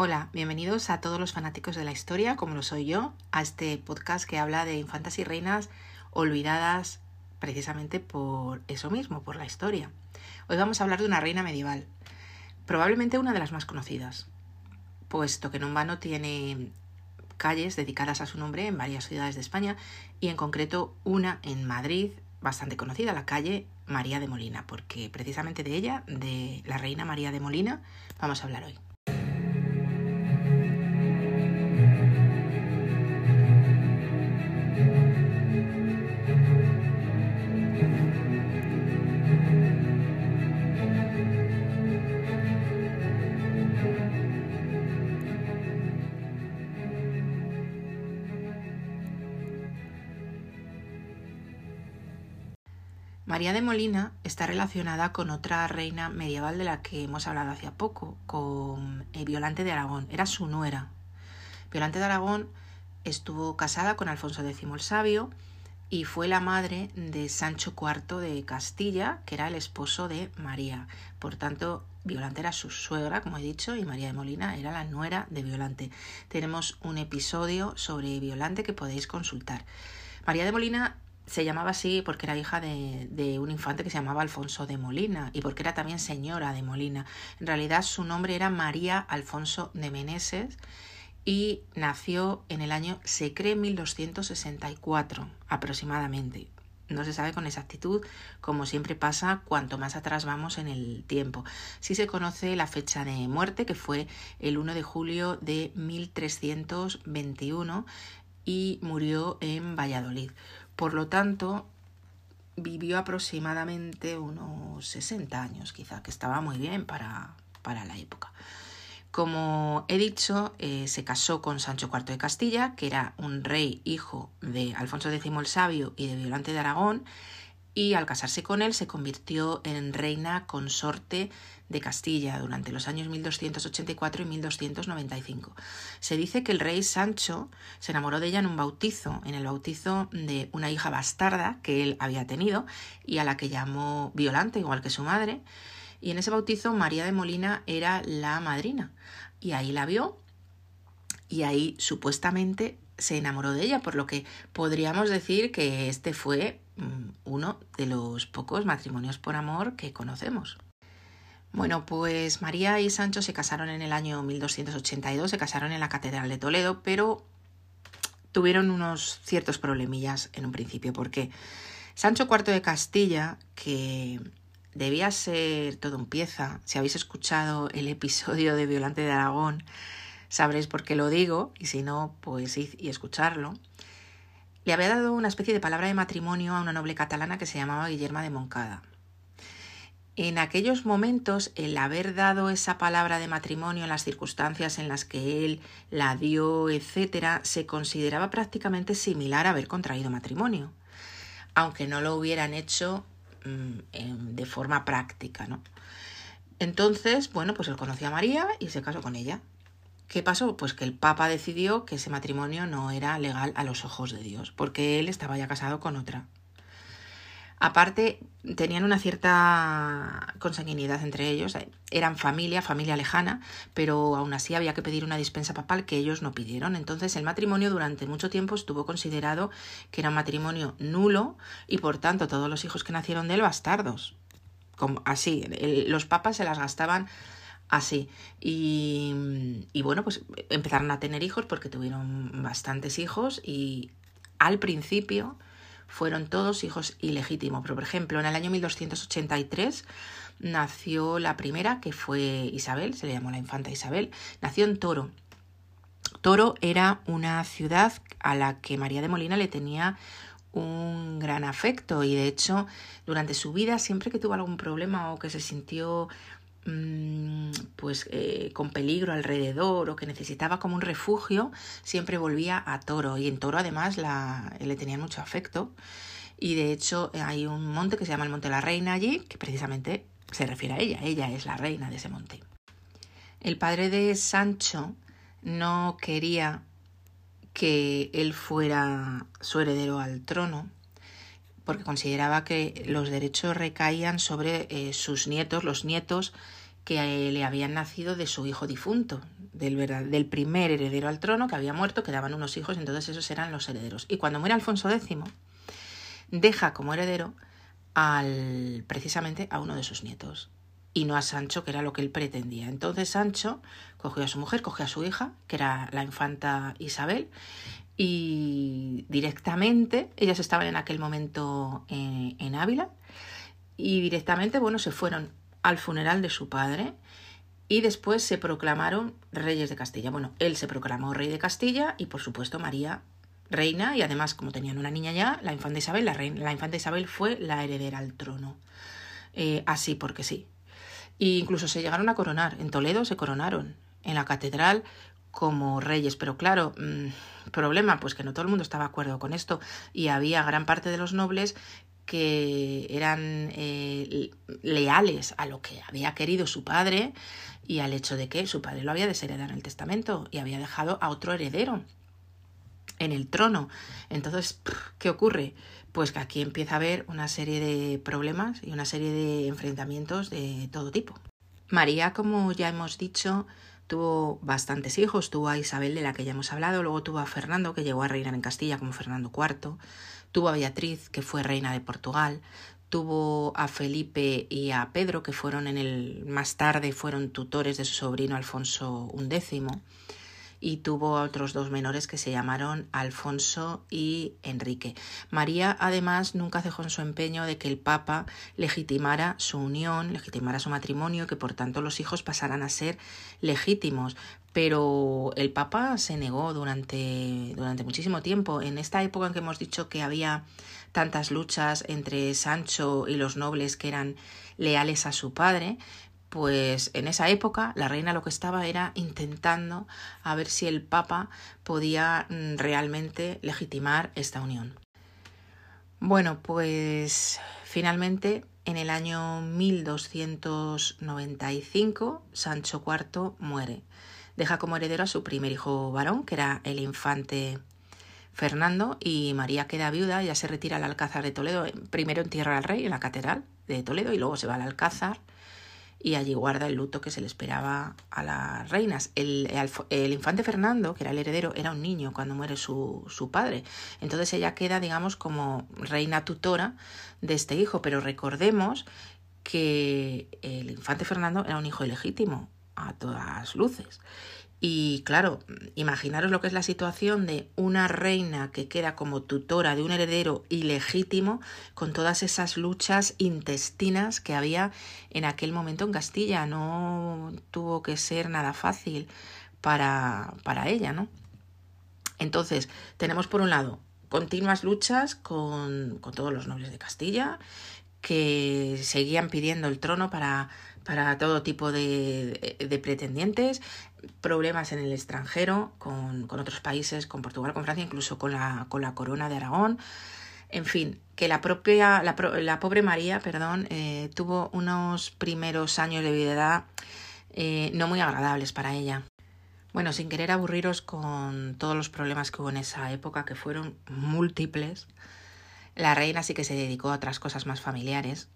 Hola, bienvenidos a todos los fanáticos de la historia, como lo soy yo, a este podcast que habla de infantas y reinas olvidadas precisamente por eso mismo, por la historia. Hoy vamos a hablar de una reina medieval, probablemente una de las más conocidas, puesto que Nombano tiene calles dedicadas a su nombre en varias ciudades de España y en concreto una en Madrid bastante conocida, la calle María de Molina, porque precisamente de ella, de la reina María de Molina, vamos a hablar hoy. María de Molina está relacionada con otra reina medieval de la que hemos hablado hace poco, con eh, Violante de Aragón. Era su nuera. Violante de Aragón estuvo casada con Alfonso X el Sabio y fue la madre de Sancho IV de Castilla, que era el esposo de María. Por tanto, Violante era su suegra, como he dicho, y María de Molina era la nuera de Violante. Tenemos un episodio sobre Violante que podéis consultar. María de Molina se llamaba así porque era hija de, un infante que se llamaba Alfonso de Molina y porque era también señora de Molina. En realidad su nombre era María Alfonso de Meneses y nació en el año, se cree, 1264 aproximadamente. No se sabe con exactitud, como siempre pasa cuanto más atrás vamos en el tiempo. Sí se conoce la fecha de muerte, que fue el 1 de julio de 1321 y murió en Valladolid. Por lo tanto, vivió aproximadamente unos 60 años, quizá, que estaba muy bien para, para la época. Como he dicho, eh, se casó con Sancho IV de Castilla, que era un rey hijo de Alfonso X el Sabio y de Violante de Aragón, y al casarse con él se convirtió en reina consorte de Castilla durante los años 1284 y 1295. Se dice que el rey Sancho se enamoró de ella en un bautizo, en el bautizo de una hija bastarda que él había tenido y a la que llamó Violante, igual que su madre, y en ese bautizo María de Molina era la madrina, y ahí la vio y ahí supuestamente se enamoró de ella, por lo que podríamos decir que este fue uno de los pocos matrimonios por amor que conocemos. Bueno, pues María y Sancho se casaron en el año 1282, se casaron en la Catedral de Toledo, pero tuvieron unos ciertos problemillas en un principio, porque Sancho IV de Castilla, que debía ser todo un pieza, si habéis escuchado el episodio de Violante de Aragón, sabréis por qué lo digo, y si no, pues id y escucharlo, le había dado una especie de palabra de matrimonio a una noble catalana que se llamaba Guillerma de Moncada. En aquellos momentos, el haber dado esa palabra de matrimonio en las circunstancias en las que él la dio, etcétera, se consideraba prácticamente similar a haber contraído matrimonio, aunque no lo hubieran hecho mm, de forma práctica, ¿no? Entonces, bueno, pues él conoció a María y se casó con ella. ¿Qué pasó? Pues que el Papa decidió que ese matrimonio no era legal a los ojos de Dios, porque él estaba ya casado con otra. Aparte, tenían una cierta consanguinidad entre ellos, eran familia, familia lejana, pero aún así había que pedir una dispensa papal que ellos no pidieron. Entonces el matrimonio durante mucho tiempo estuvo considerado que era un matrimonio nulo y por tanto todos los hijos que nacieron de él bastardos. Como, así, los papas se las gastaban así. Y, y bueno, pues empezaron a tener hijos porque tuvieron bastantes hijos y al principio fueron todos hijos ilegítimos. Pero, por ejemplo, en el año 1283 nació la primera, que fue Isabel, se le llamó la infanta Isabel, nació en Toro. Toro era una ciudad a la que María de Molina le tenía un gran afecto y de hecho durante su vida siempre que tuvo algún problema o que se sintió Mm, pues eh, con peligro alrededor o que necesitaba como un refugio, siempre volvía a Toro. Y en Toro además la, le tenían mucho afecto. Y de hecho hay un monte que se llama el Monte de la Reina allí, que precisamente se refiere a ella. Ella es la reina de ese monte. El padre de Sancho no quería que él fuera su heredero al trono, porque consideraba que los derechos recaían sobre eh, sus nietos, los nietos que le habían nacido de su hijo difunto, del, del primer heredero al trono que había muerto, quedaban unos hijos, entonces esos eran los herederos. Y cuando muere Alfonso X, deja como heredero al precisamente a uno de sus nietos y no a Sancho, que era lo que él pretendía. Entonces Sancho cogió a su mujer, cogió a su hija, que era la infanta Isabel, y directamente, ellas estaban en aquel momento en, en Ávila, y directamente, bueno, se fueron al funeral de su padre y después se proclamaron reyes de Castilla. Bueno, él se proclamó rey de Castilla y por supuesto María reina y además como tenían una niña ya, la infanta Isabel, la, reina, la infanta Isabel fue la heredera al trono. Eh, así porque sí. E incluso se llegaron a coronar. En Toledo se coronaron. En la catedral como reyes. Pero claro, mmm, problema, pues que no todo el mundo estaba de acuerdo con esto. Y había gran parte de los nobles que eran eh, leales a lo que había querido su padre y al hecho de que su padre lo había desheredado en el testamento y había dejado a otro heredero en el trono. Entonces, ¿qué ocurre? Pues que aquí empieza a haber una serie de problemas y una serie de enfrentamientos de todo tipo. María, como ya hemos dicho, tuvo bastantes hijos. Tuvo a Isabel, de la que ya hemos hablado, luego tuvo a Fernando, que llegó a reinar en Castilla como Fernando IV, tuvo a Beatriz, que fue reina de Portugal, tuvo a Felipe y a Pedro, que fueron en el más tarde fueron tutores de su sobrino Alfonso XI y tuvo otros dos menores que se llamaron Alfonso y Enrique. María además nunca dejó en su empeño de que el Papa legitimara su unión, legitimara su matrimonio, que por tanto los hijos pasaran a ser legítimos. Pero el Papa se negó durante, durante muchísimo tiempo. En esta época en que hemos dicho que había tantas luchas entre Sancho y los nobles que eran leales a su padre, pues en esa época la reina lo que estaba era intentando a ver si el Papa podía mm, realmente legitimar esta unión. Bueno, pues finalmente en el año 1295 Sancho IV muere. Deja como heredero a su primer hijo varón, que era el infante Fernando, y María queda viuda, ya se retira al Alcázar de Toledo, primero entierra al rey en la catedral de Toledo y luego se va al Alcázar y allí guarda el luto que se le esperaba a las reinas. El, el, infante Fernando, que era el heredero, era un niño cuando muere su, su padre. Entonces ella queda, digamos, como reina tutora de este hijo. Pero recordemos que el infante Fernando era un hijo ilegítimo, a todas luces. Y claro, imaginaros lo que es la situación de una reina que queda como tutora de un heredero ilegítimo con todas esas luchas intestinas que había en aquel momento en Castilla. No tuvo que ser nada fácil para, para ella, ¿no? Entonces, tenemos por un lado continuas luchas con, con todos los nobles de Castilla que seguían pidiendo el trono para para todo tipo de, pretendientes, problemas en el extranjero, con, con, otros países, con Portugal, con Francia, incluso con la, con la corona de Aragón. En fin, que la propia, la, la pobre María, perdón, eh, tuvo unos primeros años de vida eh, no muy agradables para ella. Bueno, sin querer aburriros con todos los problemas que hubo en esa época, que fueron múltiples, la reina sí que se dedicó a otras cosas más familiares,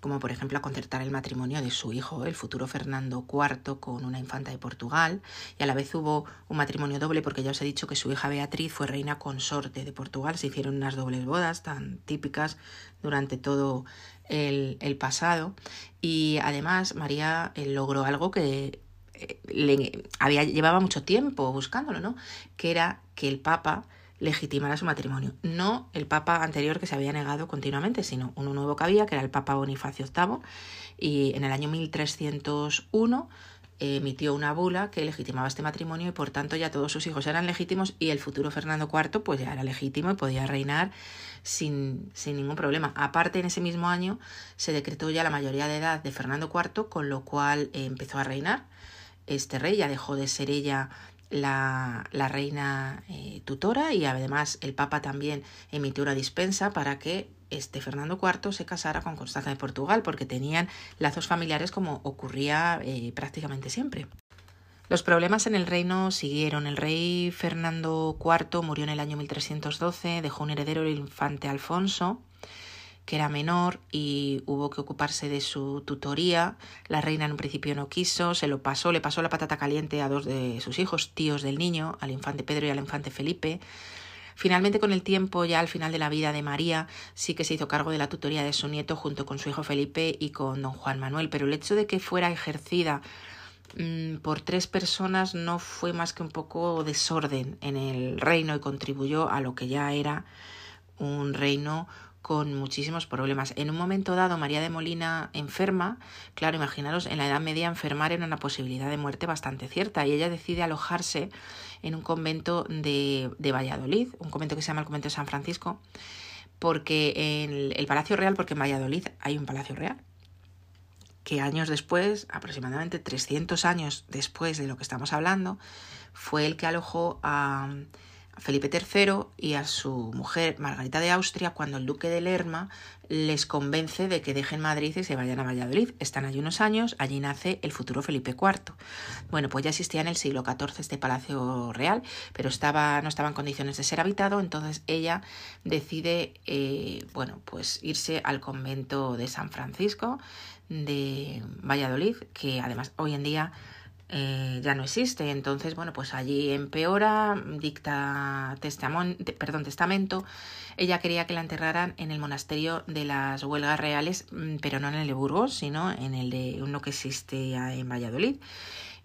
como por ejemplo a concertar el matrimonio de su hijo, el futuro Fernando IV, con una infanta de Portugal, y a la vez hubo un matrimonio doble porque ya os he dicho que su hija Beatriz fue reina consorte de Portugal, se hicieron unas dobles bodas tan típicas durante todo el, el pasado, y además María eh, logró algo que eh, le había llevaba mucho tiempo buscándolo, ¿no? Que era que el Papa legitimara su matrimonio. No el papa anterior que se había negado continuamente, sino uno nuevo que había, que era el papa Bonifacio VIII, y en el año 1301 emitió una bula que legitimaba este matrimonio y por tanto ya todos sus hijos eran legítimos y el futuro Fernando IV pues ya era legítimo y podía reinar sin, sin ningún problema. Aparte en ese mismo año se decretó ya la mayoría de edad de Fernando IV con lo cual eh, empezó a reinar este rey, ya dejó de ser ella la, la reina eh, tutora y además el Papa también emitió una dispensa para que este Fernando IV se casara con Constanza de Portugal porque tenían lazos familiares como ocurría eh, prácticamente siempre. Los problemas en el reino siguieron. El rey Fernando IV murió en el año 1312, dejó un heredero el infante Alfonso que era menor y hubo que ocuparse de su tutoría. La reina en un principio no quiso, se lo pasó, le pasó la patata caliente a dos de sus hijos, tíos del niño, al infante Pedro y al infante Felipe. Finalmente, con el tiempo, ya al final de la vida de María, sí que se hizo cargo de la tutoría de su nieto junto con su hijo Felipe y con don Juan Manuel, pero el hecho de que fuera ejercida mm, por tres personas no fue más que un poco desorden en el reino y contribuyó a lo que ya era un reino con muchísimos problemas. En un momento dado, María de Molina enferma, claro, imaginaros, en la Edad Media enfermar era una posibilidad de muerte bastante cierta y ella decide alojarse en un convento de, de Valladolid, un convento que se llama el convento de San Francisco, porque en el Palacio Real, porque en Valladolid hay un Palacio Real, que años después, aproximadamente 300 años después de lo que estamos hablando, fue el que alojó a Felipe III y a su mujer Margarita de Austria cuando el duque de Lerma les convence de que dejen Madrid y se vayan a Valladolid. Están allí unos años, allí nace el futuro Felipe IV. Bueno, pues ya existía en el siglo XIV este palacio real, pero estaba, no estaba en condiciones de ser habitado, entonces ella decide, eh, bueno, pues irse al convento de San Francisco de Valladolid, que además hoy en día eh, ya no existe. Entonces, bueno, pues allí empeora, dicta perdón, testamento. Ella quería que la enterraran en el monasterio de las huelgas reales, mm, pero no en el de Burgos, sino en el de uno que existe en Valladolid.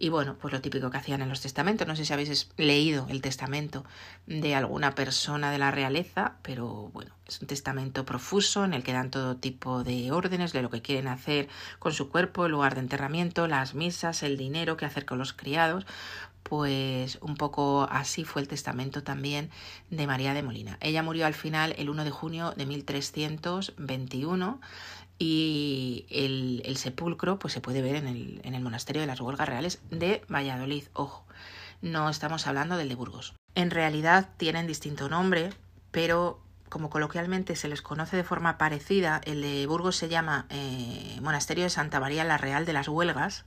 Y bueno, pues lo típico que hacían en los testamentos. No sé si habéis leído el testamento de alguna persona de la realeza, pero bueno, es un testamento profuso en el que dan todo tipo de órdenes de lo que quieren hacer con su cuerpo, el lugar de enterramiento, las misas, el dinero, qué hacer con los criados. Pues un poco así fue el testamento también de María de Molina. Ella murió al final el 1 de junio de 1321 y el, sepulcro pues se puede ver en el, en el monasterio de las Huelgas Reales de Valladolid. Ojo, no estamos hablando del de Burgos. En realidad tienen distinto nombre, pero como coloquialmente se les conoce de forma parecida, el de Burgos se llama eh, Monasterio de Santa María la Real de las Huelgas,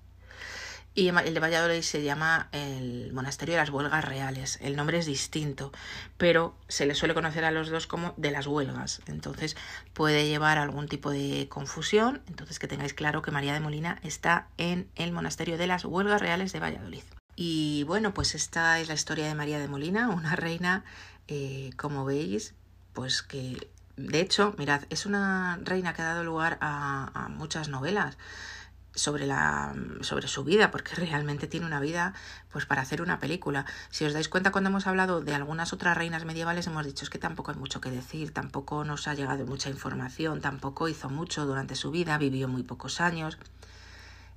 y el de Valladolid se llama el Monasterio de las Huelgas Reales. El nombre es distinto, pero se le suele conocer a los dos como de las huelgas. Entonces puede llevar algún tipo de confusión. Entonces que tengáis claro que María de Molina está en el Monasterio de las Huelgas Reales de Valladolid. Y bueno, pues esta es la historia de María de Molina, una reina, eh, como veis, pues que de hecho, mirad, es una reina que ha dado lugar a, a muchas novelas sobre la sobre su vida porque realmente tiene una vida pues para hacer una película. Si os dais cuenta cuando hemos hablado de algunas otras reinas medievales hemos dicho es que tampoco hay mucho que decir tampoco nos ha llegado mucha información tampoco hizo mucho durante su vida vivió muy pocos años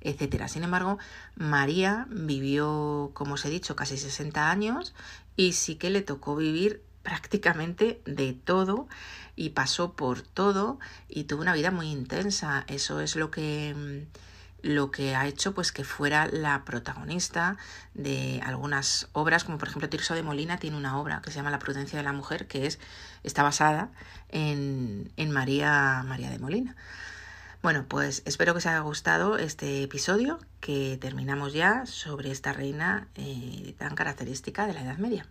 etcétera. Sin embargo María vivió como os he dicho casi 60 años y sí que le tocó vivir prácticamente de todo y pasó por todo y tuvo una vida muy intensa. Eso es lo que lo que ha hecho pues que fuera la protagonista de algunas obras, como por ejemplo Tirso de Molina tiene una obra que se llama La prudencia de la mujer, que es, está basada en, en María, María de Molina. Bueno, pues espero que os haya gustado este episodio, que terminamos ya sobre esta reina eh, tan característica de la Edad Media.